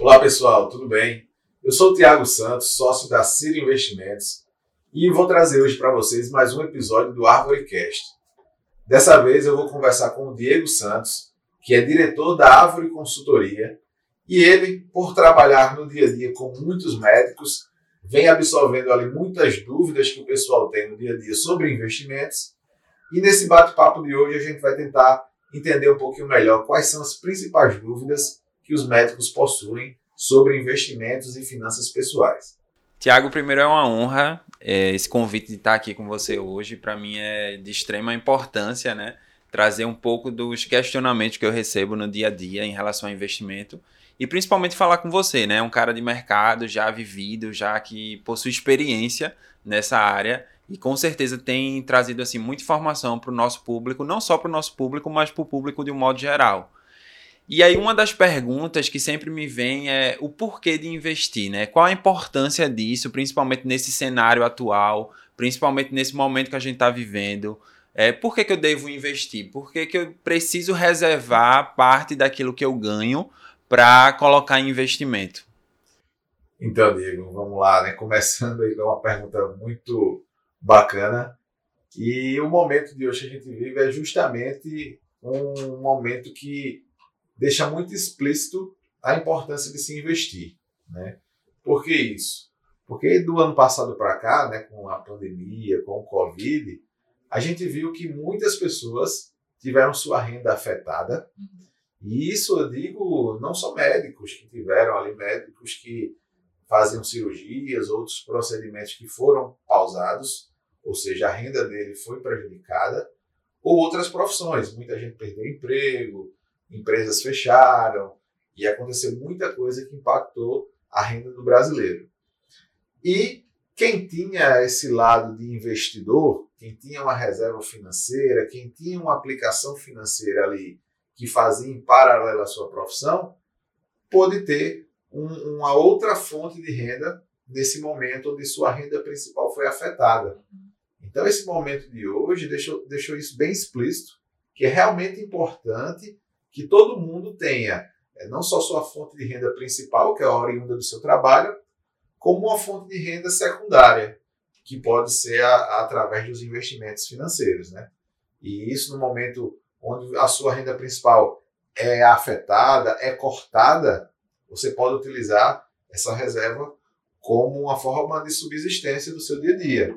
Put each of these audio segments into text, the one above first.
Olá pessoal, tudo bem? Eu sou o Tiago Santos, sócio da Ciro Investimentos, e vou trazer hoje para vocês mais um episódio do ArvoreCast. Dessa vez eu vou conversar com o Diego Santos, que é diretor da Árvore Consultoria, e ele, por trabalhar no dia a dia com muitos médicos, vem absorvendo ali muitas dúvidas que o pessoal tem no dia a dia sobre investimentos. E nesse bate-papo de hoje a gente vai tentar entender um pouquinho melhor quais são as principais dúvidas que os médicos possuem sobre investimentos e finanças pessoais. Tiago, primeiro é uma honra é, esse convite de estar aqui com você hoje. Para mim é de extrema importância, né? Trazer um pouco dos questionamentos que eu recebo no dia a dia em relação ao investimento e principalmente falar com você, né? Um cara de mercado já vivido, já que possui experiência nessa área e com certeza tem trazido assim muita informação para o nosso público, não só para o nosso público, mas para o público de um modo geral. E aí uma das perguntas que sempre me vem é o porquê de investir, né? Qual a importância disso, principalmente nesse cenário atual, principalmente nesse momento que a gente está vivendo. É, por que, que eu devo investir? Por que, que eu preciso reservar parte daquilo que eu ganho para colocar em investimento? Então, Diego, vamos lá, né? Começando aí com uma pergunta muito bacana. E o momento de hoje que a gente vive é justamente um momento que deixa muito explícito a importância de se investir. Né? Por que isso? Porque do ano passado para cá, né, com a pandemia, com o Covid, a gente viu que muitas pessoas tiveram sua renda afetada. E isso eu digo não só médicos que tiveram ali, médicos que faziam cirurgias, outros procedimentos que foram pausados, ou seja, a renda dele foi prejudicada, ou outras profissões. Muita gente perdeu emprego, empresas fecharam e aconteceu muita coisa que impactou a renda do brasileiro. E quem tinha esse lado de investidor, quem tinha uma reserva financeira, quem tinha uma aplicação financeira ali que fazia em paralelo à sua profissão, pôde ter um, uma outra fonte de renda nesse momento onde sua renda principal foi afetada. Então, esse momento de hoje deixou, deixou isso bem explícito, que é realmente importante que todo mundo tenha é, não só sua fonte de renda principal, que é a oriunda do seu trabalho, como uma fonte de renda secundária, que pode ser a, a, através dos investimentos financeiros. Né? E isso no momento onde a sua renda principal é afetada, é cortada, você pode utilizar essa reserva como uma forma de subsistência do seu dia a dia.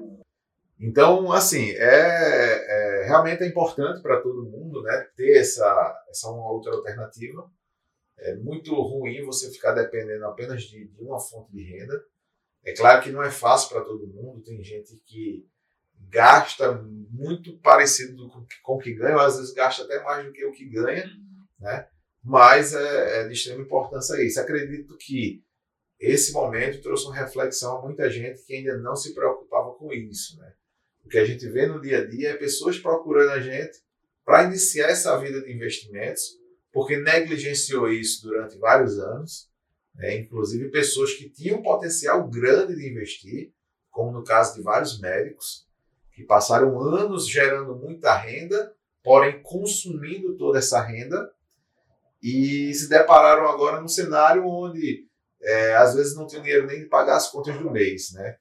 Então, assim, é, é realmente é importante para todo mundo né, ter essa, essa uma outra alternativa. É muito ruim você ficar dependendo apenas de, de uma fonte de renda. É claro que não é fácil para todo mundo, tem gente que gasta muito parecido com, com o que ganha, às vezes gasta até mais do que o que ganha, né? mas é, é de extrema importância isso. Acredito que esse momento trouxe uma reflexão a muita gente que ainda não se preocupava com isso. Né? O que a gente vê no dia a dia é pessoas procurando a gente para iniciar essa vida de investimentos, porque negligenciou isso durante vários anos, né? inclusive pessoas que tinham potencial grande de investir, como no caso de vários médicos, que passaram anos gerando muita renda, porém consumindo toda essa renda, e se depararam agora num cenário onde é, às vezes não tem dinheiro nem de pagar as contas do mês, né?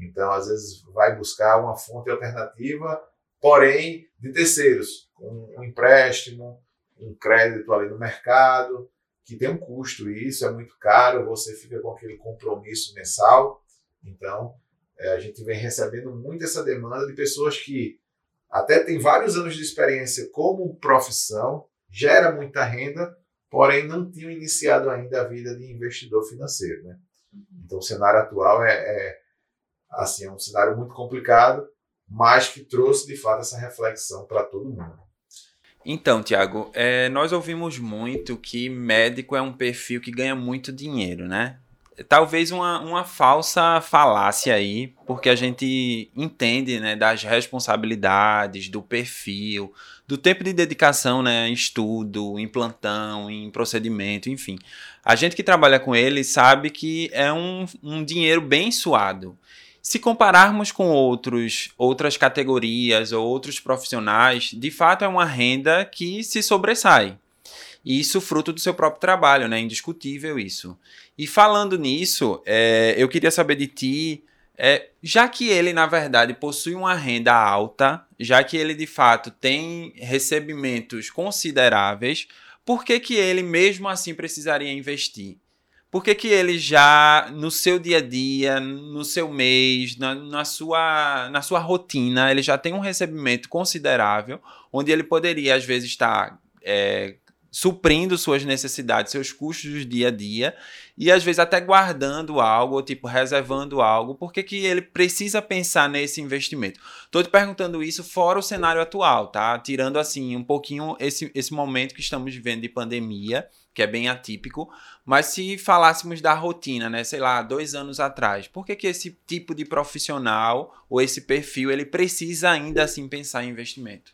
Então, às vezes, vai buscar uma fonte alternativa, porém de terceiros, com um empréstimo, um crédito ali no mercado, que tem um custo, e isso é muito caro, você fica com aquele compromisso mensal. Então, é, a gente vem recebendo muito essa demanda de pessoas que até têm vários anos de experiência como profissão, gera muita renda, porém não tinham iniciado ainda a vida de investidor financeiro. Né? Então, o cenário atual é, é assim, é um cenário muito complicado, mas que trouxe de fato essa reflexão para todo mundo. Então, Tiago, é, nós ouvimos muito que médico é um perfil que ganha muito dinheiro, né? Talvez uma, uma falsa falácia aí, porque a gente entende né, das responsabilidades, do perfil, do tempo de dedicação né, em estudo, em plantão, em procedimento, enfim. A gente que trabalha com ele sabe que é um, um dinheiro bem suado. Se compararmos com outros, outras categorias ou outros profissionais, de fato é uma renda que se sobressai. E isso fruto do seu próprio trabalho, né? Indiscutível isso. E falando nisso, é, eu queria saber de ti, é, já que ele, na verdade, possui uma renda alta, já que ele de fato tem recebimentos consideráveis, por que, que ele mesmo assim precisaria investir? Por que, que ele já, no seu dia a dia, no seu mês, na, na, sua, na sua rotina, ele já tem um recebimento considerável, onde ele poderia, às vezes, estar é, suprindo suas necessidades, seus custos do dia a dia, e às vezes até guardando algo, ou tipo, reservando algo, porque que ele precisa pensar nesse investimento? Estou te perguntando isso fora o cenário atual, tá? Tirando assim um pouquinho esse, esse momento que estamos vivendo de pandemia, que é bem atípico, mas se falássemos da rotina, né, sei lá, dois anos atrás, por que, que esse tipo de profissional ou esse perfil ele precisa ainda assim pensar em investimento?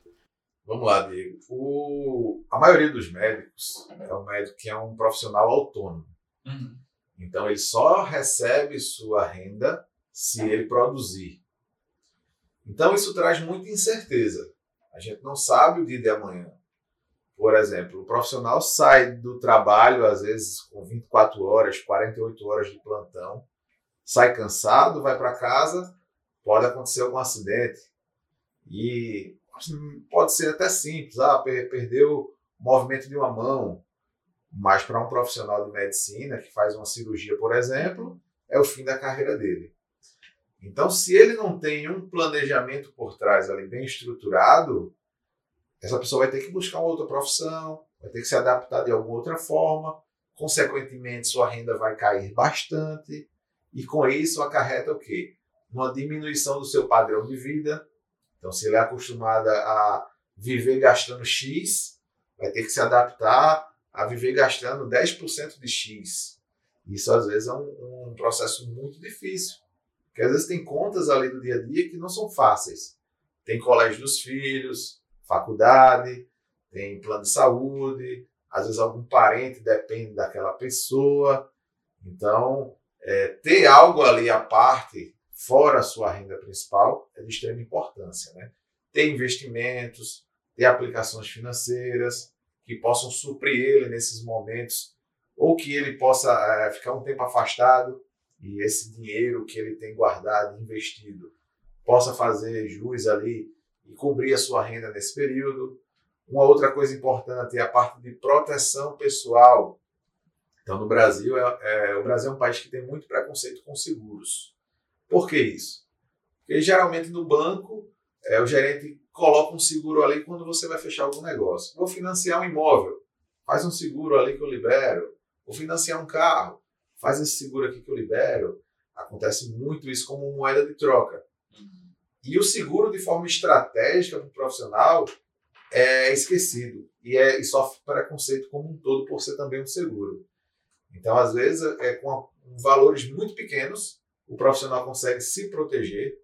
Vamos lá, Diego. O, a maioria dos médicos é um médico que é um profissional autônomo. Uhum. Então, ele só recebe sua renda se ele produzir. Então, isso traz muita incerteza. A gente não sabe o dia de amanhã. Por exemplo, o profissional sai do trabalho, às vezes, com 24 horas, 48 horas de plantão, sai cansado, vai para casa, pode acontecer algum acidente. E pode ser até simples, ah, perdeu o movimento de uma mão, mas para um profissional de medicina que faz uma cirurgia, por exemplo, é o fim da carreira dele. Então, se ele não tem um planejamento por trás ali bem estruturado, essa pessoa vai ter que buscar uma outra profissão, vai ter que se adaptar de alguma outra forma, consequentemente sua renda vai cair bastante e com isso acarreta o quê? Uma diminuição do seu padrão de vida, então, se ele é acostumado a viver gastando X, vai ter que se adaptar a viver gastando 10% de X. Isso, às vezes, é um, um, processo muito difícil. Porque, às vezes, tem contas ali do dia a dia que não são fáceis. Tem colégio dos filhos, faculdade, tem plano de saúde, às vezes algum parente depende daquela pessoa. Então, é, ter algo ali à parte fora a sua renda principal, é de extrema importância. Né? Ter investimentos, ter aplicações financeiras que possam suprir ele nesses momentos, ou que ele possa é, ficar um tempo afastado e esse dinheiro que ele tem guardado, investido, possa fazer jus ali e cobrir a sua renda nesse período. Uma outra coisa importante é a parte de proteção pessoal. Então, no Brasil, é, é, o Brasil é um país que tem muito preconceito com seguros. Por que isso? Porque geralmente no banco, é, o gerente coloca um seguro ali quando você vai fechar algum negócio. Vou financiar um imóvel, faz um seguro ali que eu libero. Vou financiar um carro, faz esse seguro aqui que eu libero. Acontece muito isso como moeda de troca. E o seguro, de forma estratégica para o profissional, é esquecido e, é, e sofre preconceito como um todo por ser também um seguro. Então, às vezes, é com valores muito pequenos, o profissional consegue se proteger,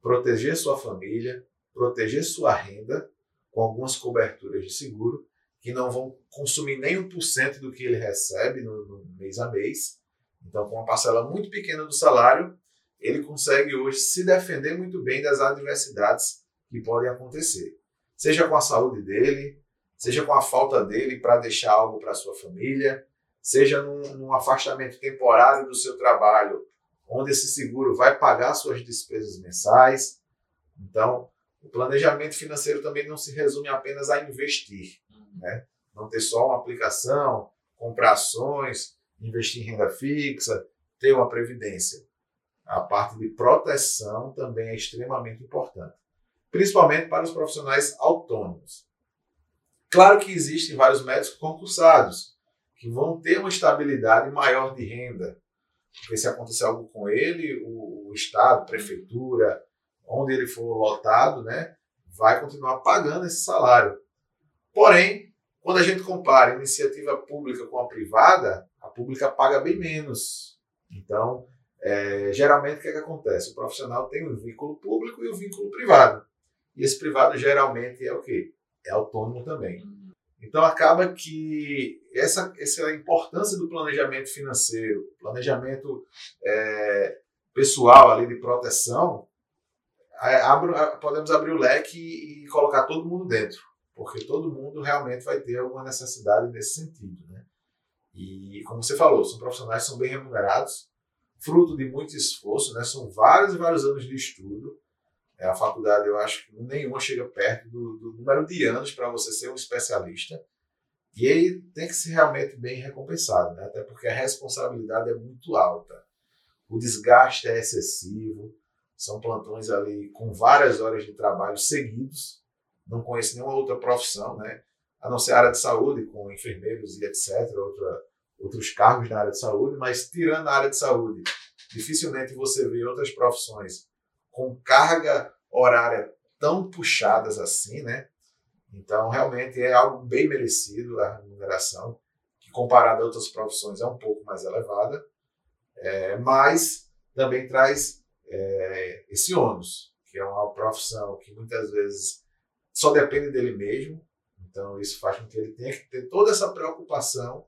proteger sua família, proteger sua renda com algumas coberturas de seguro que não vão consumir nem 1% do que ele recebe no, no mês a mês. Então, com uma parcela muito pequena do salário, ele consegue hoje se defender muito bem das adversidades que podem acontecer. Seja com a saúde dele, seja com a falta dele para deixar algo para sua família, seja num, num afastamento temporário do seu trabalho onde esse seguro vai pagar suas despesas mensais. Então, o planejamento financeiro também não se resume apenas a investir, né? Não ter só uma aplicação, comprar ações, investir em renda fixa, ter uma previdência. A parte de proteção também é extremamente importante, principalmente para os profissionais autônomos. Claro que existem vários médicos concursados que vão ter uma estabilidade maior de renda, porque se acontecer algo com ele, o, o Estado, prefeitura, onde ele for lotado, né, vai continuar pagando esse salário. Porém, quando a gente compara a iniciativa pública com a privada, a pública paga bem menos. Então, é, geralmente, o que, é que acontece? O profissional tem o vínculo público e o vínculo privado. E esse privado geralmente é o quê? É autônomo também. Então acaba que essa, essa importância do planejamento financeiro, planejamento é, pessoal ali de proteção, é, abre, podemos abrir o leque e, e colocar todo mundo dentro. porque todo mundo realmente vai ter alguma necessidade nesse sentido. Né? E, como você falou, são profissionais que são bem remunerados, fruto de muito esforço, né? são vários e vários anos de estudo. É, a faculdade, eu acho que nenhuma chega perto do, do número de anos para você ser um especialista. E ele tem que ser realmente bem recompensado, né? até porque a responsabilidade é muito alta. O desgaste é excessivo, são plantões ali com várias horas de trabalho seguidos. Não conheço nenhuma outra profissão, né? a não ser a área de saúde, com enfermeiros e etc., outra, outros cargos na área de saúde, mas tirando a área de saúde, dificilmente você vê outras profissões com carga horária tão puxadas assim, né? Então, realmente é algo bem merecido a remuneração, que comparado a outras profissões é um pouco mais elevada, é, mas também traz é, esse ônus, que é uma profissão que muitas vezes só depende dele mesmo, então isso faz com que ele tenha que ter toda essa preocupação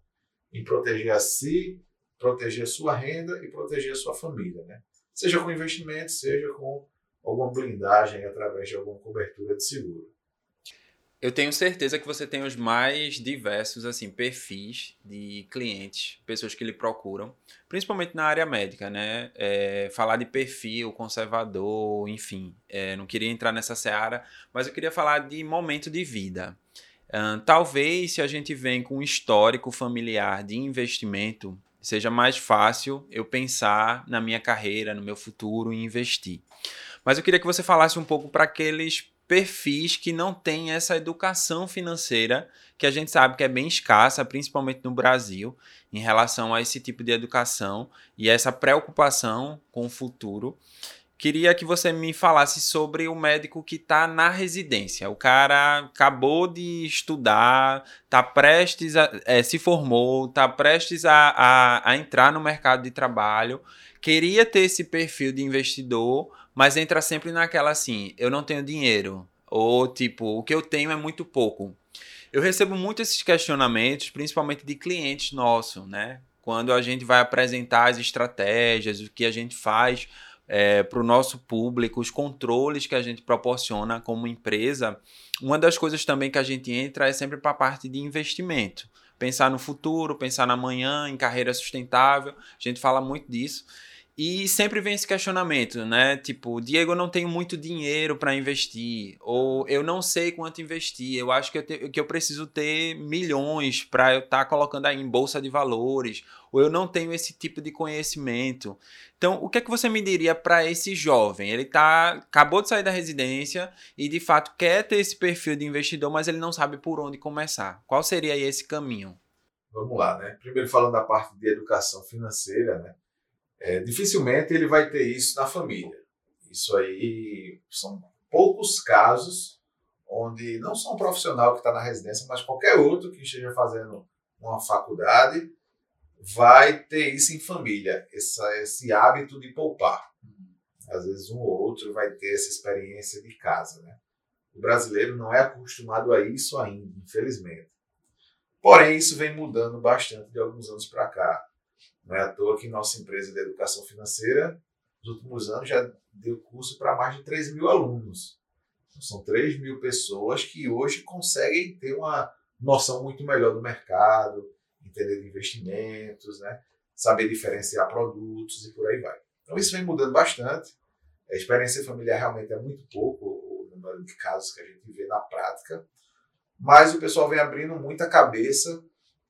em proteger a si, proteger a sua renda e proteger a sua família, né? Seja com investimento, seja com alguma blindagem através de alguma cobertura de seguro. Eu tenho certeza que você tem os mais diversos assim perfis de clientes, pessoas que lhe procuram, principalmente na área médica, né? É, falar de perfil conservador, enfim, é, não queria entrar nessa seara, mas eu queria falar de momento de vida. Talvez se a gente vem com um histórico familiar de investimento, seja mais fácil eu pensar na minha carreira, no meu futuro e investir. Mas eu queria que você falasse um pouco para aqueles perfis que não têm essa educação financeira, que a gente sabe que é bem escassa, principalmente no Brasil, em relação a esse tipo de educação e essa preocupação com o futuro. Queria que você me falasse sobre o médico que está na residência. O cara acabou de estudar, está prestes a, é, se formou, está prestes a, a, a entrar no mercado de trabalho, queria ter esse perfil de investidor, mas entra sempre naquela assim: eu não tenho dinheiro. Ou tipo, o que eu tenho é muito pouco. Eu recebo muito esses questionamentos, principalmente de clientes nossos, né? Quando a gente vai apresentar as estratégias, o que a gente faz é, para o nosso público, os controles que a gente proporciona como empresa, uma das coisas também que a gente entra é sempre para a parte de investimento. Pensar no futuro, pensar na manhã, em carreira sustentável, a gente fala muito disso. E sempre vem esse questionamento, né? Tipo, Diego, eu não tenho muito dinheiro para investir, ou eu não sei quanto investir, eu acho que eu, te, que eu preciso ter milhões para eu estar tá colocando aí em bolsa de valores, ou eu não tenho esse tipo de conhecimento. Então, o que é que você me diria para esse jovem? Ele tá acabou de sair da residência e de fato quer ter esse perfil de investidor, mas ele não sabe por onde começar. Qual seria esse caminho? Vamos lá, né? Primeiro falando da parte de educação financeira, né? é, dificilmente ele vai ter isso na família. Isso aí são poucos casos onde não só um profissional que está na residência, mas qualquer outro que esteja fazendo uma faculdade vai ter isso em família, essa, esse hábito de poupar. Às vezes um ou outro vai ter essa experiência de casa. Né? O brasileiro não é acostumado a isso ainda, infelizmente. Porém, isso vem mudando bastante de alguns anos para cá. Não é à toa que nossa empresa de educação financeira, nos últimos anos, já deu curso para mais de 3 mil alunos. Então, são 3 mil pessoas que hoje conseguem ter uma noção muito melhor do mercado, entender de investimentos, né? saber diferenciar produtos e por aí vai. Então isso vem mudando bastante. A experiência familiar realmente é muito pouco o número de casos que a gente vê na prática, mas o pessoal vem abrindo muita cabeça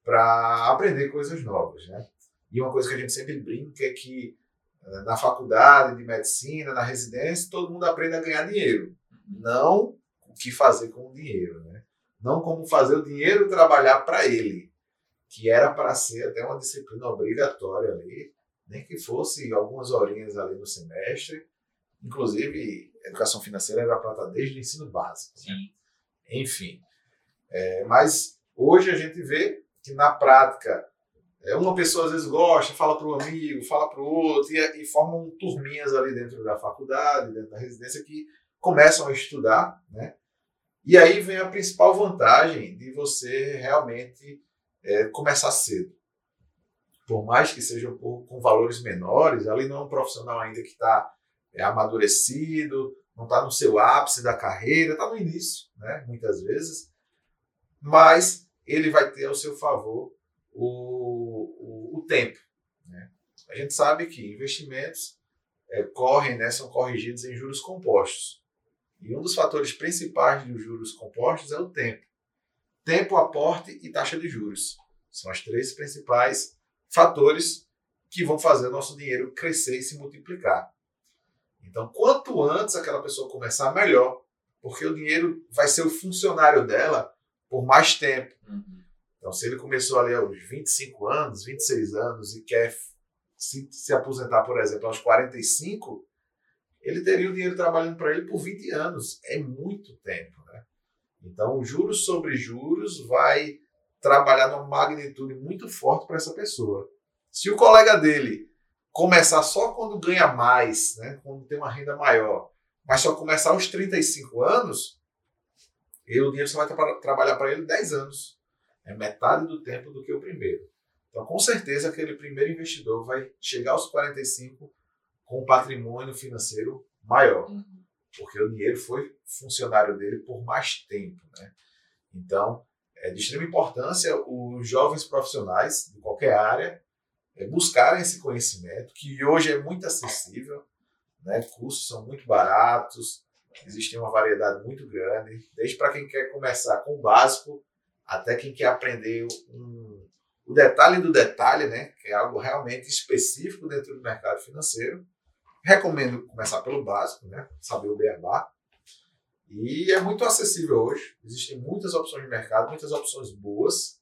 para aprender coisas novas, né? E uma coisa que a gente sempre brinca é que eh, na faculdade de medicina, na residência, todo mundo aprende a ganhar dinheiro. Não o que fazer com o dinheiro, né? Não como fazer o dinheiro trabalhar para ele, que era para ser até uma disciplina obrigatória ali, nem que fosse algumas horinhas ali no semestre. Inclusive, educação financeira era para estar desde o ensino básico. Né? Enfim. É, mas hoje a gente vê que na prática é, uma pessoa às vezes gosta, fala para o amigo, fala para o outro, e, e, formam turminhas ali dentro da faculdade, dentro da residência, que começam a estudar, né? E aí vem a principal vantagem de você realmente é, começar cedo. Por mais que seja um pouco com valores menores, ali não é um profissional ainda que está é, amadurecido, não está no seu ápice da carreira, está no início, né? Muitas vezes. mas ele vai ter ao seu favor o, o, o tempo. Né? A gente sabe que investimentos é, correm, né, são corrigidos em juros compostos. E um dos fatores principais dos juros compostos é o tempo. Tempo, aporte e taxa de juros. São os três principais fatores que vão fazer o nosso dinheiro crescer e se multiplicar. Então, quanto antes aquela pessoa começar, melhor, porque o dinheiro vai ser o funcionário dela por mais tempo. Uhum. Então, se ele começou ali aos 25 anos, 26 anos e quer se, se aposentar, por exemplo, aos 45, ele teria o dinheiro trabalhando para ele por 20 anos. É muito tempo. Né? Então, juros sobre juros vai trabalhar numa magnitude muito forte para essa pessoa. Se o colega dele começar só quando ganha mais, né, quando tem uma renda maior, mas só começar aos 35 anos, ele, o dinheiro só vai tra trabalhar para ele 10 anos. É metade do tempo do que o primeiro. Então, com certeza, aquele primeiro investidor vai chegar aos 45 com um patrimônio financeiro maior, uhum. Porque o dinheiro foi funcionário dele por mais tempo. Né? Então, é de extrema importância os jovens profissionais de qualquer área é, buscarem esse conhecimento, que hoje é muito acessível, né? cursos são muito baratos, existe uma variedade muito grande, desde para quem quer começar com o básico até quem quer aprender um, o detalhe do detalhe, né? que é algo realmente específico dentro do mercado financeiro. Recomendo começar pelo básico, né? saber o beabá. E é muito acessível hoje. Existem muitas opções de mercado, muitas opções boas.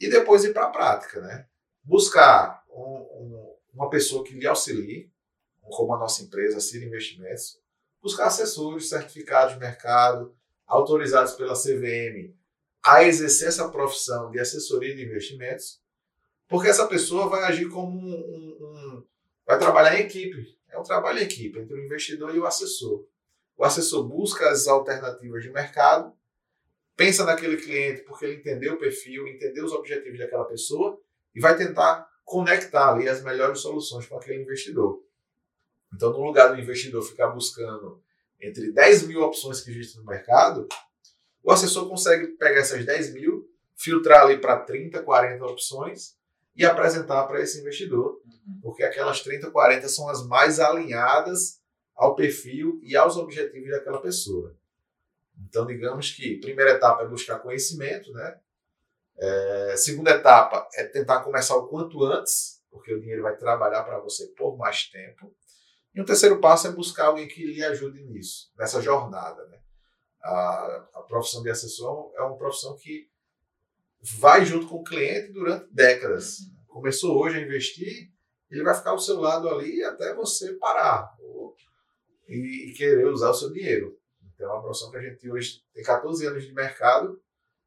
E depois ir para a prática, né? buscar um, um, uma pessoa que lhe auxilie, como a nossa empresa, Cira Investimentos, buscar assessores certificados de mercado, autorizados pela CVM a exercer essa profissão de assessoria de investimentos, porque essa pessoa vai agir como um, um vai trabalhar em equipe. É um trabalho em equipe entre o investidor e o assessor. O assessor busca as alternativas de mercado, pensa naquele cliente porque ele entendeu o perfil, entendeu os objetivos daquela pessoa e vai tentar conectar ali as melhores soluções com aquele investidor. Então, no lugar do investidor ficar buscando entre 10 mil opções que existem no mercado, o assessor consegue pegar essas 10 mil, filtrar ali para 30, 40 opções e apresentar para esse investidor, uhum. porque aquelas 30, 40 são as mais alinhadas ao perfil e aos objetivos daquela pessoa. Então, digamos que a primeira etapa é buscar conhecimento, né? É, segunda etapa é tentar começar o quanto antes, porque o dinheiro vai trabalhar para você por mais tempo. E o terceiro passo é buscar alguém que lhe ajude nisso, nessa jornada. Né? A, a profissão de assessor é uma profissão que vai junto com o cliente durante décadas. Começou hoje a investir, ele vai ficar ao seu lado ali até você parar ou, e, e querer usar o seu dinheiro. Então é uma profissão que a gente hoje tem 14 anos de mercado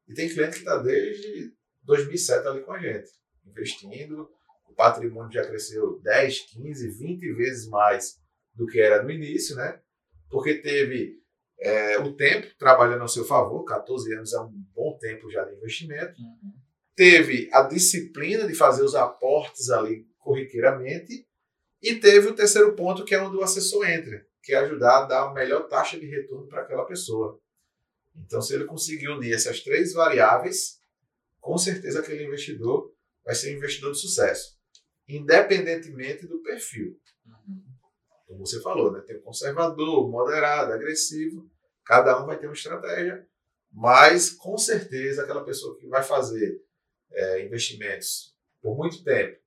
e tem cliente que está desde 2007 ali com a gente, investindo. O patrimônio já cresceu 10, 15, 20 vezes mais do que era no início, né? Porque teve é, o tempo trabalhando ao seu favor, 14 anos é um bom tempo já de investimento. Uhum. Teve a disciplina de fazer os aportes ali corriqueiramente. E teve o terceiro ponto, que é onde o assessor entra, que é ajudar a dar a melhor taxa de retorno para aquela pessoa. Então, se ele conseguir unir essas três variáveis, com certeza aquele investidor vai ser um investidor de sucesso, independentemente do perfil. Uhum. Como você falou, né? tem o conservador, moderado, agressivo, cada um vai ter uma estratégia, mas com certeza aquela pessoa que vai fazer é, investimentos por muito tempo,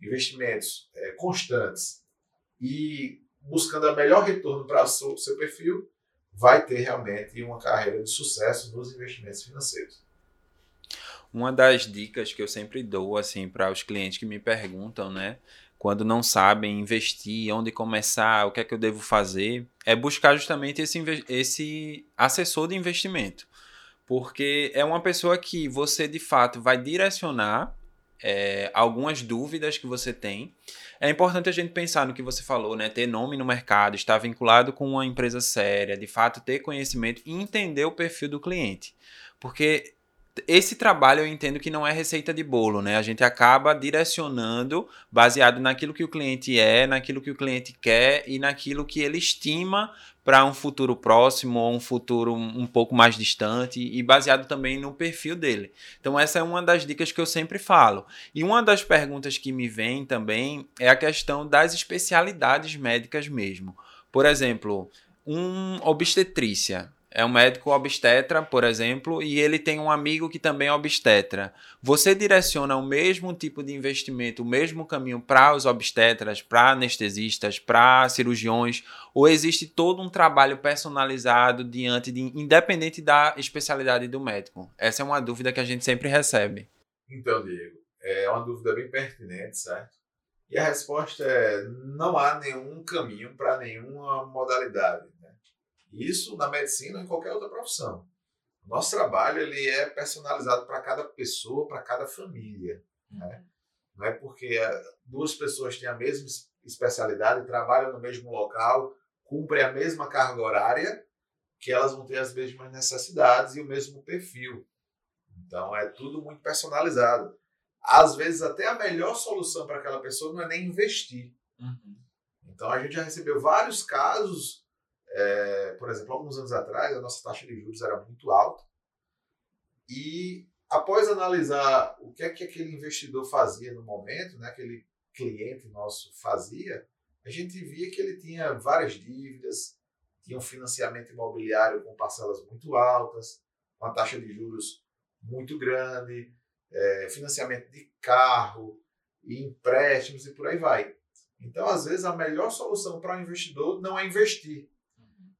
investimentos é, constantes e buscando a melhor retorno para o seu, seu perfil, vai ter realmente uma carreira de sucesso nos investimentos financeiros. Uma das dicas que eu sempre dou assim para os clientes que me perguntam, né, quando não sabem investir, onde começar, o que é que eu devo fazer, é buscar justamente esse, esse assessor de investimento. Porque é uma pessoa que você de fato vai direcionar é, algumas dúvidas que você tem. É importante a gente pensar no que você falou, né? Ter nome no mercado, estar vinculado com uma empresa séria, de fato ter conhecimento e entender o perfil do cliente. Porque esse trabalho eu entendo que não é receita de bolo, né? A gente acaba direcionando baseado naquilo que o cliente é, naquilo que o cliente quer e naquilo que ele estima para um futuro próximo ou um futuro um pouco mais distante e baseado também no perfil dele. Então essa é uma das dicas que eu sempre falo. E uma das perguntas que me vem também é a questão das especialidades médicas mesmo. Por exemplo, um obstetrícia é um médico obstetra, por exemplo, e ele tem um amigo que também é obstetra. Você direciona o mesmo tipo de investimento, o mesmo caminho para os obstetras, para anestesistas, para cirurgiões, ou existe todo um trabalho personalizado diante de independente da especialidade do médico? Essa é uma dúvida que a gente sempre recebe. Então, Diego, é uma dúvida bem pertinente, certo? E a resposta é: não há nenhum caminho para nenhuma modalidade. Isso na medicina ou em qualquer outra profissão. O nosso trabalho ele é personalizado para cada pessoa, para cada família. Né? Uhum. Não é porque eh, duas pessoas têm a mesma especialidade, trabalham no mesmo local, cumprem a mesma carga horária, que elas vão ter as mesmas necessidades e o mesmo perfil. Então é tudo muito personalizado. Às vezes até a melhor solução para aquela pessoa não é nem investir. Uhum. Então a gente já recebeu vários casos é, por exemplo, alguns anos atrás, a nossa taxa de juros era muito alta. E após analisar o que é que aquele investidor fazia no momento, né, aquele cliente nosso fazia, a gente via que ele tinha várias dívidas, tinha um financiamento imobiliário com parcelas muito altas, uma taxa de juros muito grande, é, financiamento de carro, e empréstimos e por aí vai. Então, às vezes, a melhor solução para o investidor não é investir,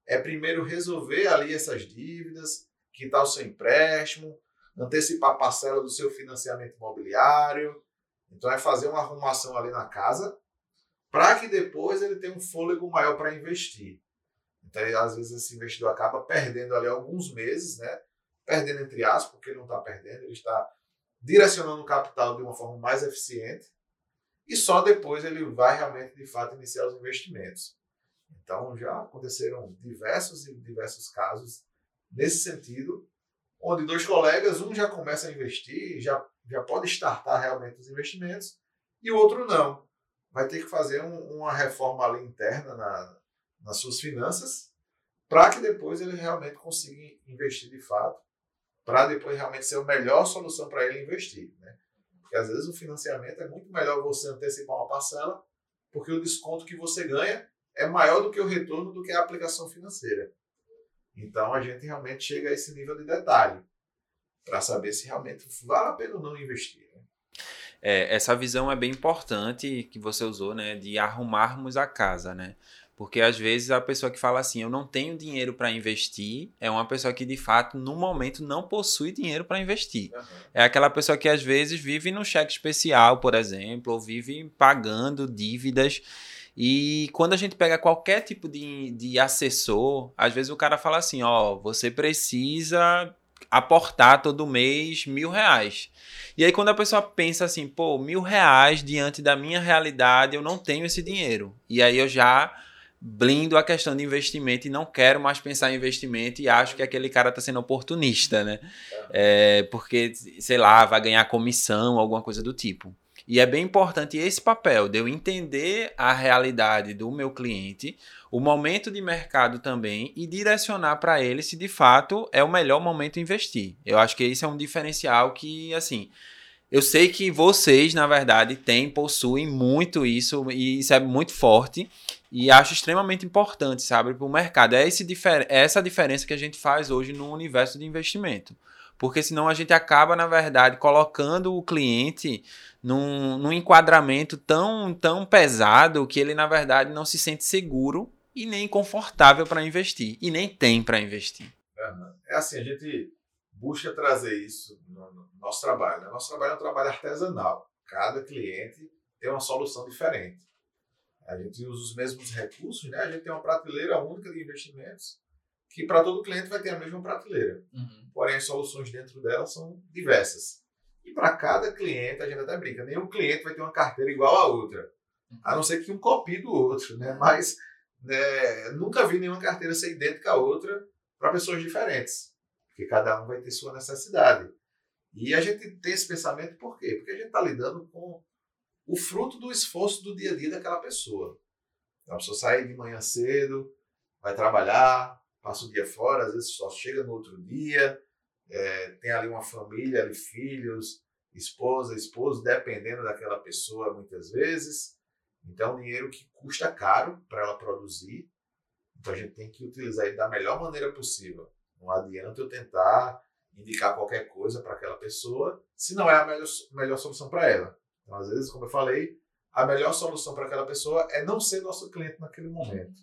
é primeiro resolver ali essas dívidas, quitar o seu empréstimo, antecipar a parcela do seu financiamento imobiliário. Então é fazer uma arrumação ali na casa para que depois ele tenha um fôlego maior para investir. Então, às vezes, esse investidor acaba perdendo ali alguns meses, né? Perdendo entre aspas, porque ele não está perdendo, ele está direcionando o capital de uma forma mais eficiente e só depois ele vai realmente, de fato, iniciar os investimentos. Então já aconteceram diversos e diversos casos nesse sentido, onde dois colegas, um já começa a investir, já, já pode startar realmente os investimentos, e o outro não. Vai ter que fazer um, uma reforma ali interna na, nas suas finanças, para que depois ele realmente consiga investir de fato, para depois realmente ser a melhor solução para ele investir. Né? Porque às vezes o financiamento é muito melhor você antecipar uma parcela, porque o desconto que você ganha é maior do que o retorno do que a aplicação financeira. Então a gente realmente chega a esse nível de detalhe para saber se realmente vale a pena ou não investir. Né? É, essa visão é bem importante que você usou, né, de arrumarmos a casa, né? Porque às vezes a pessoa que fala assim, eu não tenho dinheiro para investir, é uma pessoa que de fato no momento não possui dinheiro para investir. Uhum. É aquela pessoa que às vezes vive no cheque especial, por exemplo, ou vive pagando dívidas e quando a gente pega qualquer tipo de, de assessor, às vezes o cara fala assim: ó, você precisa aportar todo mês mil reais. E aí, quando a pessoa pensa assim, pô, mil reais diante da minha realidade, eu não tenho esse dinheiro. E aí eu já blindo a questão de investimento e não quero mais pensar em investimento e acho que aquele cara está sendo oportunista, né? É, porque, sei lá, vai ganhar comissão, alguma coisa do tipo. E é bem importante esse papel de eu entender a realidade do meu cliente, o momento de mercado também e direcionar para ele se de fato é o melhor momento investir. Eu acho que isso é um diferencial que, assim, eu sei que vocês, na verdade, têm, possuem muito isso e isso é muito forte e acho extremamente importante, sabe, para o mercado. É, esse, é essa diferença que a gente faz hoje no universo de investimento. Porque senão a gente acaba, na verdade, colocando o cliente num, num enquadramento tão, tão pesado que ele, na verdade, não se sente seguro e nem confortável para investir. E nem tem para investir. É assim, a gente busca trazer isso no, nosso trabalho. Né? Nosso trabalho é um trabalho artesanal. Cada cliente tem uma solução diferente. A gente usa os mesmos recursos, né? a gente tem uma prateleira única de investimentos que para todo cliente vai ter a mesma prateleira. Uhum. Porém, as soluções dentro dela são diversas. E para cada cliente, a gente até brinca, nenhum cliente vai ter uma carteira igual a outra. A não ser que um copie do outro, né? Mas né, nunca vi nenhuma carteira ser idêntica à outra para pessoas diferentes. Porque cada um vai ter sua necessidade. E a gente tem esse pensamento por quê? Porque a gente está lidando com o fruto do esforço do dia a dia daquela pessoa. A pessoa sai de manhã cedo, vai trabalhar, passa o dia fora, às vezes só chega no outro dia, é, tem ali uma família, ali filhos, esposa, esposo, dependendo daquela pessoa muitas vezes. Então, dinheiro que custa caro para ela produzir. Então, a gente tem que utilizar ele da melhor maneira possível. Não adianta eu tentar indicar qualquer coisa para aquela pessoa se não é a melhor, melhor solução para ela. Então, às vezes, como eu falei, a melhor solução para aquela pessoa é não ser nosso cliente naquele momento.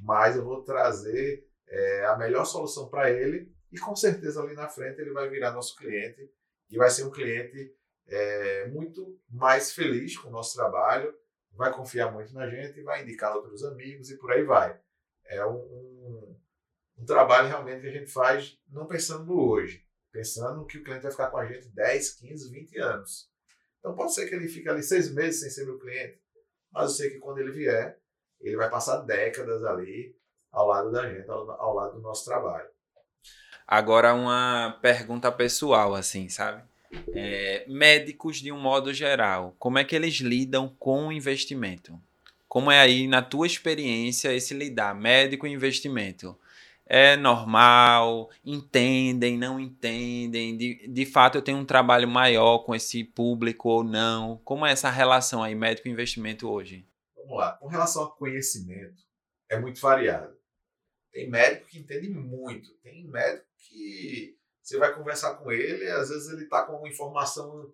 Mas eu vou trazer é, a melhor solução para ele e com certeza ali na frente ele vai virar nosso cliente e vai ser um cliente é, muito mais feliz com o nosso trabalho, vai confiar muito na gente, vai indicar outros amigos e por aí vai. É um, um, um trabalho realmente que a gente faz não pensando no hoje, pensando que o cliente vai ficar com a gente 10, 15, 20 anos. Então pode ser que ele fique ali seis meses sem ser meu cliente, mas eu sei que quando ele vier, ele vai passar décadas ali ao lado da gente, ao, ao lado do nosso trabalho. Agora uma pergunta pessoal, assim, sabe? É, médicos de um modo geral, como é que eles lidam com o investimento? Como é aí, na tua experiência, esse lidar médico e investimento? É normal? Entendem? Não entendem? De, de fato, eu tenho um trabalho maior com esse público ou não? Como é essa relação aí, médico e investimento hoje? Vamos lá. Com relação ao conhecimento, é muito variado. Tem médico que entende muito, tem médico que você vai conversar com ele, às vezes ele está com uma informação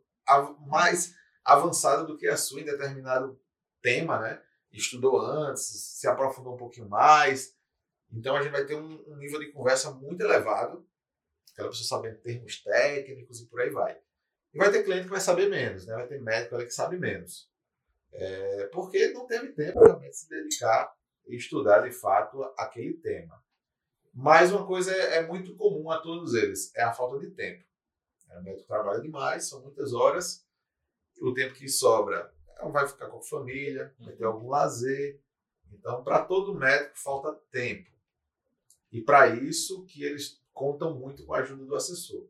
mais avançada do que a sua em determinado tema, né? Estudou antes, se aprofundou um pouquinho mais. Então a gente vai ter um, um nível de conversa muito elevado, aquela pessoa sabendo termos técnicos e por aí vai. E vai ter cliente que vai saber menos, né? Vai ter médico que sabe menos. É, porque não teve tempo realmente de se dedicar estudar de fato aquele tema. Mas uma coisa é, é muito comum a todos eles, é a falta de tempo. O médico trabalha demais, são muitas horas, o tempo que sobra vai ficar com a família, vai ter algum lazer. Então, para todo médico falta tempo. E para isso que eles contam muito com a ajuda do assessor.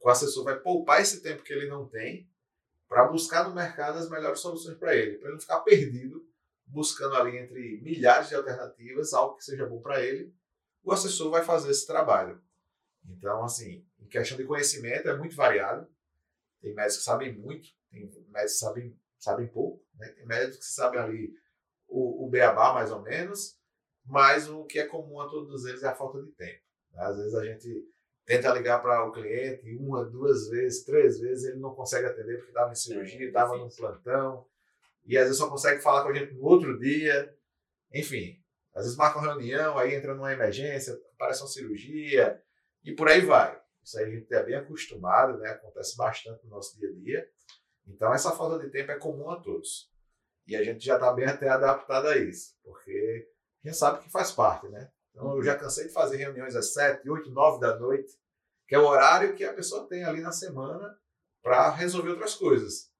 O assessor vai poupar esse tempo que ele não tem para buscar no mercado as melhores soluções para ele, para ele não ficar perdido buscando ali entre milhares de alternativas algo que seja bom para ele o assessor vai fazer esse trabalho. Então, assim, em questão de conhecimento é muito variado. Tem médicos que sabem muito, tem médicos que sabem, sabem pouco, né? tem médicos que sabem ali o, o beabá mais ou menos, mas o que é comum a todos eles é a falta de tempo. Às vezes a gente tenta ligar para o cliente uma, duas vezes, três vezes, ele não consegue atender porque estava em cirurgia, estava no plantão, e às vezes só consegue falar com a gente no outro dia. Enfim, às vezes marca uma reunião, aí entra numa emergência, aparece uma cirurgia e por aí vai. Isso aí a gente é bem acostumado, né? acontece bastante no nosso dia a dia. Então essa falta de tempo é comum a todos. E a gente já está bem até adaptado a isso, porque gente sabe que faz parte, né? Então eu já cansei de fazer reuniões às 7, 8, 9 da noite, que é o horário que a pessoa tem ali na semana para resolver outras coisas.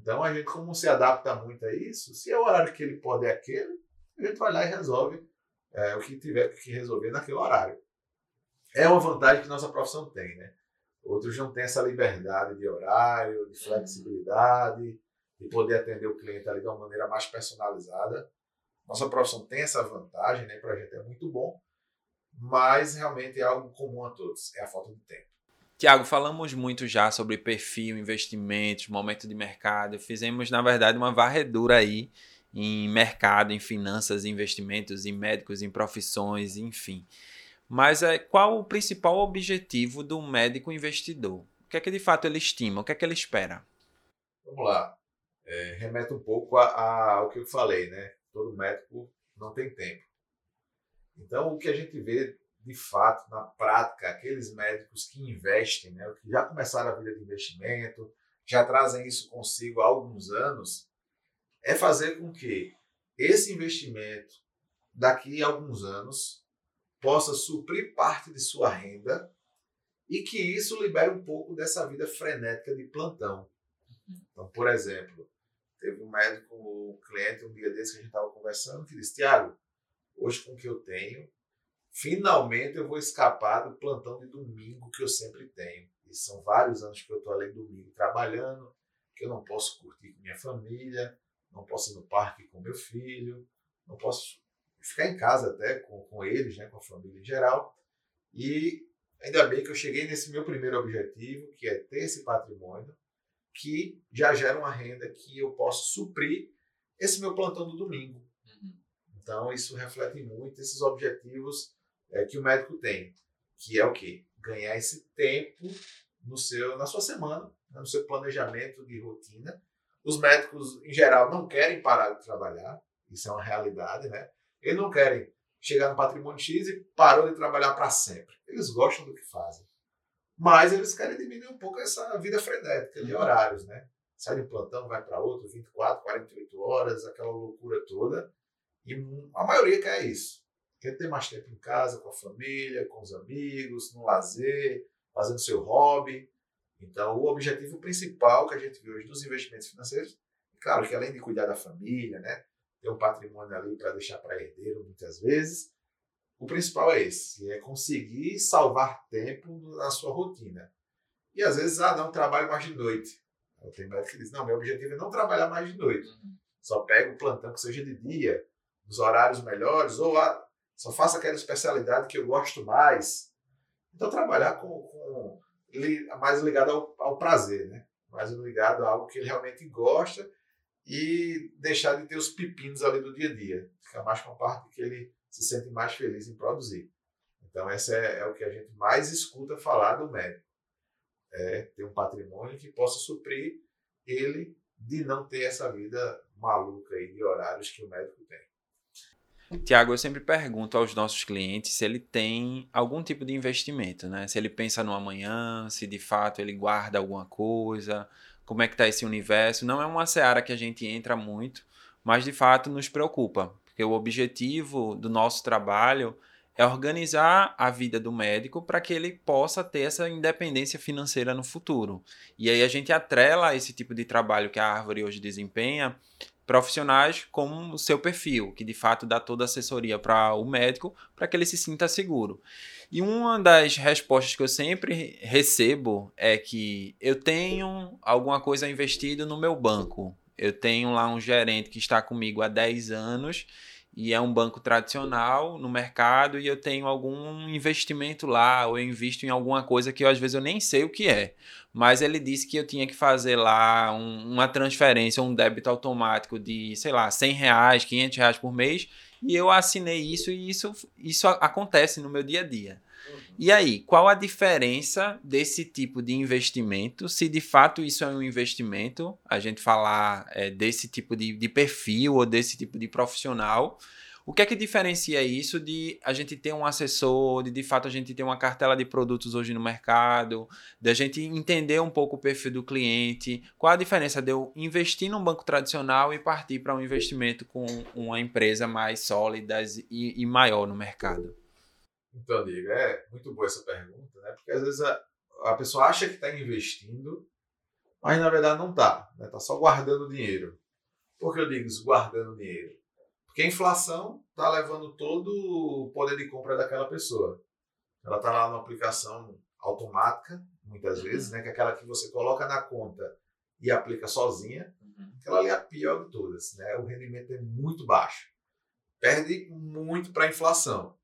Então a gente, como se adapta muito a isso, se é o horário que ele pode é aquele, a gente vai lá e resolve é, o que tiver que resolver naquele horário. É uma vantagem que nossa profissão tem, né? Outros não têm essa liberdade de horário, de flexibilidade, de poder atender o cliente ali de uma maneira mais personalizada. Nossa profissão tem essa vantagem, né? Para a gente é muito bom, mas realmente é algo comum a todos, é a falta de tempo. Tiago, falamos muito já sobre perfil, investimentos, momento de mercado. Fizemos, na verdade, uma varredura aí em mercado, em finanças, investimentos, em médicos, em profissões, enfim. Mas é, qual o principal objetivo do médico investidor? O que é que de fato ele estima? O que é que ele espera? Vamos lá. É, remete um pouco a, a, ao que eu falei, né? Todo médico não tem tempo. Então, o que a gente vê de fato, na prática, aqueles médicos que investem, né, que já começaram a vida de investimento, já trazem isso consigo há alguns anos, é fazer com que esse investimento, daqui a alguns anos, possa suprir parte de sua renda e que isso libere um pouco dessa vida frenética de plantão. Então, por exemplo, teve um médico, um cliente, um dia desse que a gente estava conversando, que disse: Tiago, hoje com o que eu tenho, finalmente eu vou escapar do plantão de domingo que eu sempre tenho. E são vários anos que eu estou além do domingo trabalhando, que eu não posso curtir com minha família, não posso ir no parque com meu filho, não posso ficar em casa até com, com eles, né, com a família em geral. E ainda bem que eu cheguei nesse meu primeiro objetivo, que é ter esse patrimônio, que já gera uma renda que eu posso suprir esse meu plantão do domingo. Uhum. Então, isso reflete muito esses objetivos é, que o médico tem, que é o quê? Ganhar esse tempo no seu, na sua semana, né, no seu planejamento de rotina. Os médicos, em geral, não querem parar de trabalhar, isso é uma realidade, né? Eles não querem chegar no patrimônio X e parou de trabalhar para sempre. Eles gostam do que fazem. Mas eles querem diminuir um pouco essa vida frenética de uhum. horários, né? Sai de um plantão, vai para outro, 24, 48 horas, aquela loucura toda. E a maioria quer isso. Quer ter mais tempo em casa, com a família, com os amigos, no lazer, fazendo seu hobby. Então, o objetivo principal que a gente vê hoje dos investimentos financeiros, claro que além de cuidar da família, né, ter um patrimônio ali para deixar para herdeiro muitas vezes. O principal é esse, é conseguir salvar tempo na sua rotina. E às vezes, ah, não trabalho mais de noite. Eu tenho médico que diz, não, meu objetivo é não trabalhar mais de noite. Uhum. Só pego o plantão que seja de dia, nos horários melhores, ou ah, só faço aquela especialidade que eu gosto mais. Então, trabalhar com, com mais ligado ao, ao prazer, né? mais ligado a algo que ele realmente gosta e deixar de ter os pepinos ali do dia a dia. Ficar mais com a parte que ele se sente mais feliz em produzir. Então, essa é, é o que a gente mais escuta falar do médico. É ter um patrimônio que possa suprir ele de não ter essa vida maluca aí de horários que o médico tem. Tiago, eu sempre pergunto aos nossos clientes se ele tem algum tipo de investimento, né? Se ele pensa no amanhã, se de fato ele guarda alguma coisa, como é que está esse universo. Não é uma seara que a gente entra muito, mas de fato nos preocupa, porque o objetivo do nosso trabalho é organizar a vida do médico para que ele possa ter essa independência financeira no futuro. E aí a gente atrela esse tipo de trabalho que a Árvore hoje desempenha profissionais com o seu perfil, que de fato dá toda a assessoria para o médico para que ele se sinta seguro. E uma das respostas que eu sempre recebo é que eu tenho alguma coisa investido no meu banco. Eu tenho lá um gerente que está comigo há 10 anos e é um banco tradicional no mercado e eu tenho algum investimento lá ou eu invisto em alguma coisa que eu, às vezes eu nem sei o que é. Mas ele disse que eu tinha que fazer lá um, uma transferência, um débito automático de, sei lá, 100 reais, 500 reais por mês e eu assinei isso e isso, isso acontece no meu dia a dia. E aí, qual a diferença desse tipo de investimento? Se de fato isso é um investimento, a gente falar é, desse tipo de, de perfil ou desse tipo de profissional, o que é que diferencia isso de a gente ter um assessor, de de fato a gente ter uma cartela de produtos hoje no mercado, de a gente entender um pouco o perfil do cliente? Qual a diferença de eu investir num banco tradicional e partir para um investimento com uma empresa mais sólida e, e maior no mercado? Então, Diego, é muito boa essa pergunta, né? Porque às vezes a, a pessoa acha que está investindo, mas na verdade não está, está né? Só guardando dinheiro. Por que eu digo isso, guardando dinheiro? Porque a inflação está levando todo o poder de compra daquela pessoa. Ela está lá numa aplicação automática, muitas uhum. vezes, né? que é aquela que você coloca na conta e aplica sozinha. Uhum. Aquela ali é a pior de todas. Né? O rendimento é muito baixo. Perde muito para a inflação.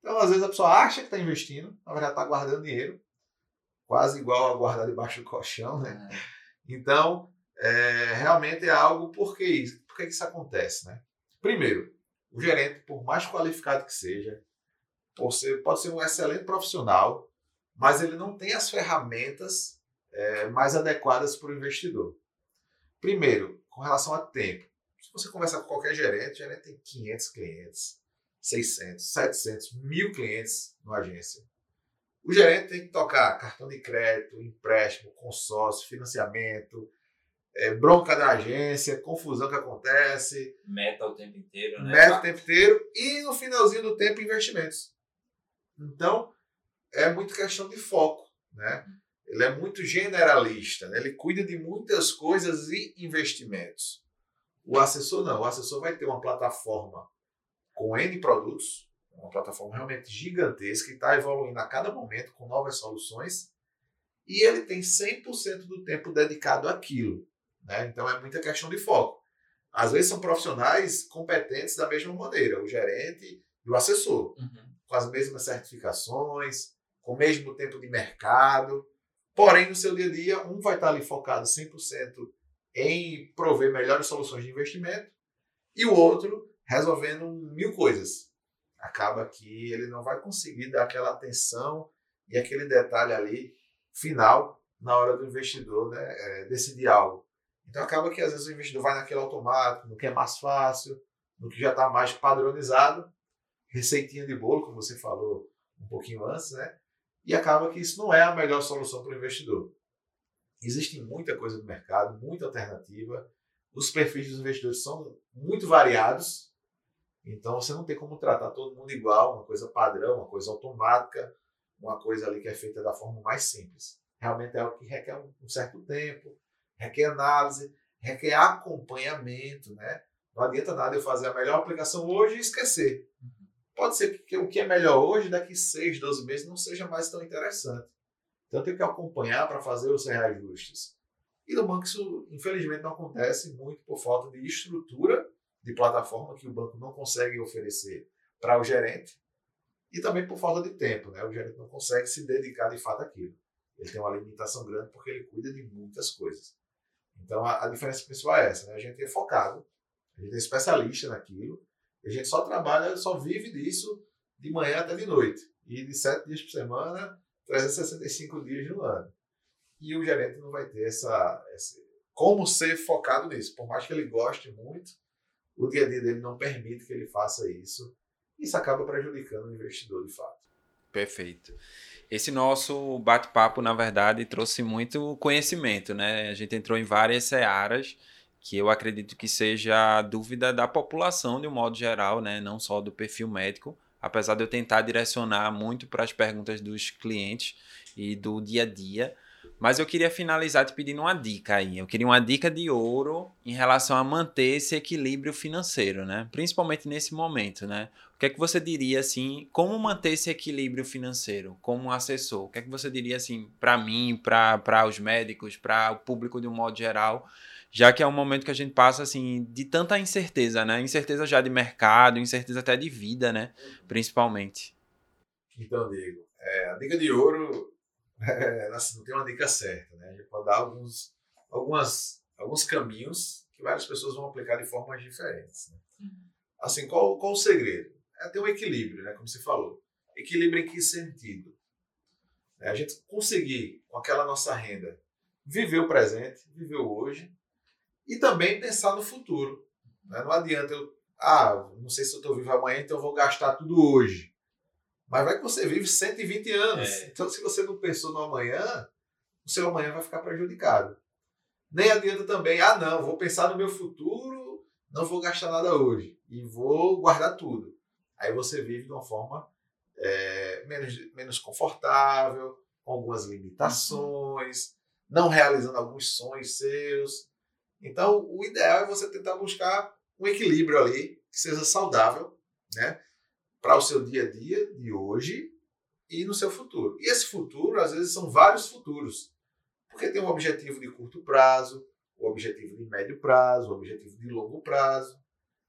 Então, às vezes, a pessoa acha que está investindo, na verdade está guardando dinheiro, quase igual a guardar debaixo do colchão, né? É. Então, é, realmente é algo, por que isso? Por que isso acontece, né? Primeiro, o gerente, por mais qualificado que seja, você pode ser um excelente profissional, mas ele não tem as ferramentas é, mais adequadas para o investidor. Primeiro, com relação a tempo. Se você conversar com qualquer gerente, o gerente tem 500 clientes, 600, 700, mil clientes na agência. O gerente tem que tocar cartão de crédito, empréstimo, consórcio, financiamento, é, bronca da agência, confusão que acontece. Meta o tempo inteiro, né? Meta o tempo inteiro e no finalzinho do tempo investimentos. Então, é muito questão de foco, né? Ele é muito generalista, né? ele cuida de muitas coisas e investimentos. O assessor não, o assessor vai ter uma plataforma com N produtos, uma plataforma realmente gigantesca que está evoluindo a cada momento com novas soluções e ele tem 100% do tempo dedicado àquilo. Né? Então é muita questão de foco. Às vezes são profissionais competentes da mesma maneira, o gerente e o assessor, uhum. com as mesmas certificações, com o mesmo tempo de mercado. Porém, no seu dia a dia, um vai estar ali focado 100% em prover melhores soluções de investimento e o outro resolvendo mil coisas. Acaba que ele não vai conseguir dar aquela atenção e aquele detalhe ali final na hora do investidor né, é, decidir algo. Então acaba que às vezes o investidor vai naquele automático, no que é mais fácil, no que já está mais padronizado, receitinha de bolo, como você falou um pouquinho antes, né? E acaba que isso não é a melhor solução para o investidor. Existe muita coisa no mercado, muita alternativa. Os perfis dos investidores são muito variados. Então você não tem como tratar todo mundo igual, uma coisa padrão, uma coisa automática, uma coisa ali que é feita da forma mais simples. Realmente é algo que requer um certo tempo, requer análise, requer acompanhamento, né? Não adianta nada eu fazer a melhor aplicação hoje e esquecer. Uhum. Pode ser que o que é melhor hoje, daqui 6, 12 meses, não seja mais tão interessante. Então eu tenho que acompanhar para fazer os reajustes. E no banco isso, infelizmente, não acontece muito por falta de estrutura de plataforma que o banco não consegue oferecer para o gerente e também por falta de tempo. Né? O gerente não consegue se dedicar de fato àquilo. Ele tem uma limitação grande porque ele cuida de muitas coisas. Então a, a diferença principal é essa, né? A gente é focado, a gente é especialista naquilo, e a gente só trabalha, só vive disso de manhã até de noite. E de sete dias por semana, 365 dias no ano. E o gerente não vai ter essa, essa como ser focado nisso. Por mais que ele goste muito, o dia a dia dele não permite que ele faça isso. Isso acaba prejudicando o investidor de fato. Perfeito. Esse nosso bate-papo, na verdade, trouxe muito conhecimento, né? A gente entrou em várias searas que eu acredito que seja a dúvida da população de um modo geral, né? Não só do perfil médico, apesar de eu tentar direcionar muito para as perguntas dos clientes e do dia a dia. Mas eu queria finalizar te pedindo uma dica aí. Eu queria uma dica de ouro em relação a manter esse equilíbrio financeiro, né? Principalmente nesse momento, né? O que é que você diria assim, como manter esse equilíbrio financeiro como assessor? O que é que você diria assim para mim, para os médicos, para o público de um modo geral? Já que é um momento que a gente passa assim de tanta incerteza, né? Incerteza já de mercado, incerteza até de vida, né? Principalmente. Então, Diego, é, a dica de ouro é, assim, não tem uma dica certa, né? A gente pode dar alguns, algumas, alguns caminhos que várias pessoas vão aplicar de formas diferentes. Né? Uhum. Assim, qual, qual o segredo? É ter um equilíbrio, né? Como você falou. Equilíbrio em que sentido? É a gente conseguir, com aquela nossa renda, viver o presente, viver o hoje e também pensar no futuro. Né? Não adianta eu, ah, não sei se eu estou vivo amanhã, então eu vou gastar tudo hoje. Mas vai que você vive 120 anos. É. Então, se você não pensou no amanhã, o seu amanhã vai ficar prejudicado. Nem adianta também, ah, não, vou pensar no meu futuro, não vou gastar nada hoje e vou guardar tudo. Aí você vive de uma forma é, menos, menos confortável, com algumas limitações, não realizando alguns sonhos seus. Então, o ideal é você tentar buscar um equilíbrio ali que seja saudável, né? Para o seu dia a dia de hoje e no seu futuro. E esse futuro, às vezes, são vários futuros, porque tem um objetivo de curto prazo, o um objetivo de médio prazo, o um objetivo de longo prazo.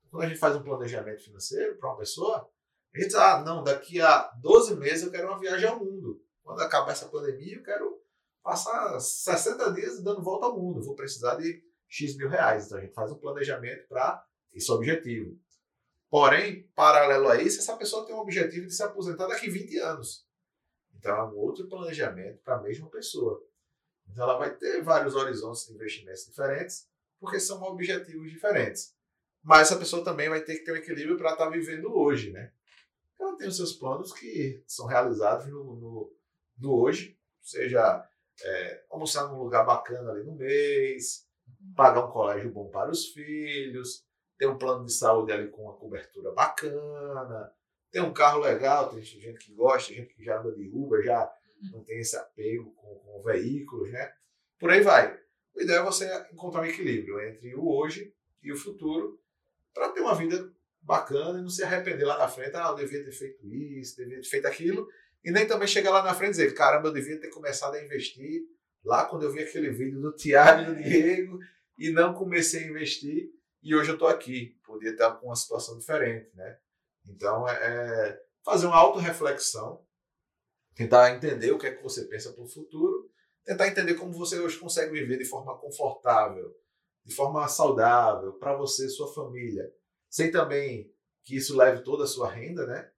Quando a gente faz um planejamento financeiro para uma pessoa, a gente diz, ah, não, daqui a 12 meses eu quero uma viagem ao mundo. Quando acabar essa pandemia, eu quero passar 60 dias dando volta ao mundo. vou precisar de X mil reais. Então a gente faz um planejamento para esse objetivo. Porém, paralelo a isso, essa pessoa tem o objetivo de se aposentar daqui 20 anos. Então, é um outro planejamento para a mesma pessoa. Então, ela vai ter vários horizontes de investimentos diferentes, porque são objetivos diferentes. Mas essa pessoa também vai ter que ter um equilíbrio para estar tá vivendo hoje, né? Ela tem os seus planos que são realizados no, no, no hoje, seja é, almoçar num lugar bacana ali no mês, pagar um colégio bom para os filhos, tem um plano de saúde ali com uma cobertura bacana, tem um carro legal, tem gente que gosta, gente que já anda de Uber, já não tem esse apego com, com veículos, né? Por aí vai. O ideal é você encontrar um equilíbrio entre o hoje e o futuro para ter uma vida bacana e não se arrepender lá na frente, ah, eu devia ter feito isso, devia ter feito aquilo, e nem também chegar lá na frente e dizer, caramba, eu devia ter começado a investir lá quando eu vi aquele vídeo do Tiago e do Diego e não comecei a investir e hoje eu estou aqui. Podia estar com uma situação diferente, né? Então, é, é fazer uma autorreflexão, tentar entender o que é que você pensa para o futuro, tentar entender como você hoje consegue viver de forma confortável, de forma saudável, para você e sua família, sem também que isso leve toda a sua renda, né?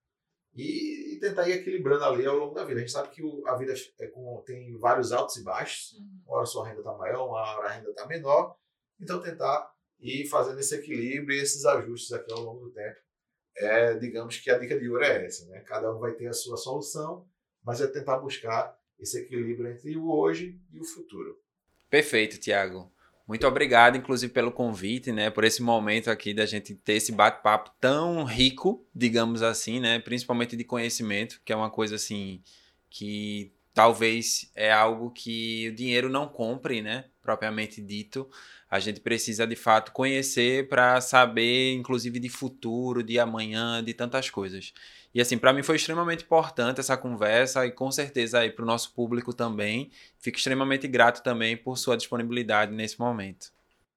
E, tentar ir equilibrando ali ao longo da vida. A gente sabe que a vida é com, tem vários altos e baixos. Uhum. Uma hora a sua renda está maior, uma hora a renda está menor. Então, tentar ir fazendo esse equilíbrio e esses ajustes aqui ao longo do tempo. É, digamos que a dica de ouro é essa, né? Cada um vai ter a sua solução, mas é tentar buscar esse equilíbrio entre o hoje e o futuro. Perfeito, Tiago. Muito obrigado, inclusive, pelo convite, né? Por esse momento aqui da gente ter esse bate-papo tão rico, digamos assim, né? Principalmente de conhecimento, que é uma coisa assim que talvez é algo que o dinheiro não compre, né? Propriamente dito. A gente precisa de fato conhecer para saber, inclusive, de futuro, de amanhã, de tantas coisas. E assim, para mim foi extremamente importante essa conversa e com certeza aí para o nosso público também. Fico extremamente grato também por sua disponibilidade nesse momento.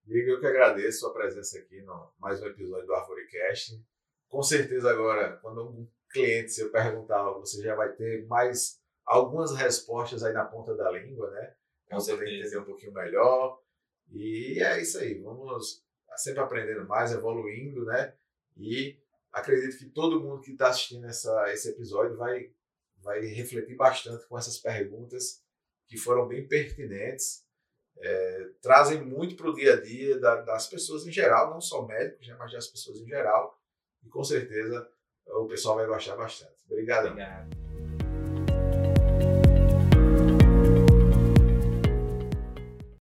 Diego, eu que agradeço a sua presença aqui no mais um episódio do Arvorecast. Com certeza agora, quando um cliente se eu perguntar você já vai ter mais algumas respostas aí na ponta da língua, né? Para entender um pouquinho melhor. E é isso aí, vamos sempre aprendendo mais, evoluindo, né? E acredito que todo mundo que está assistindo essa, esse episódio vai, vai refletir bastante com essas perguntas que foram bem pertinentes, é, trazem muito para o dia a dia da, das pessoas em geral, não só médicos, né, mas das pessoas em geral, e com certeza o pessoal vai gostar bastante. Obrigado. Obrigado.